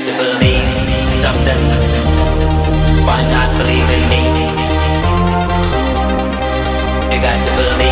had to believe something Why not believe in me. You got to believe.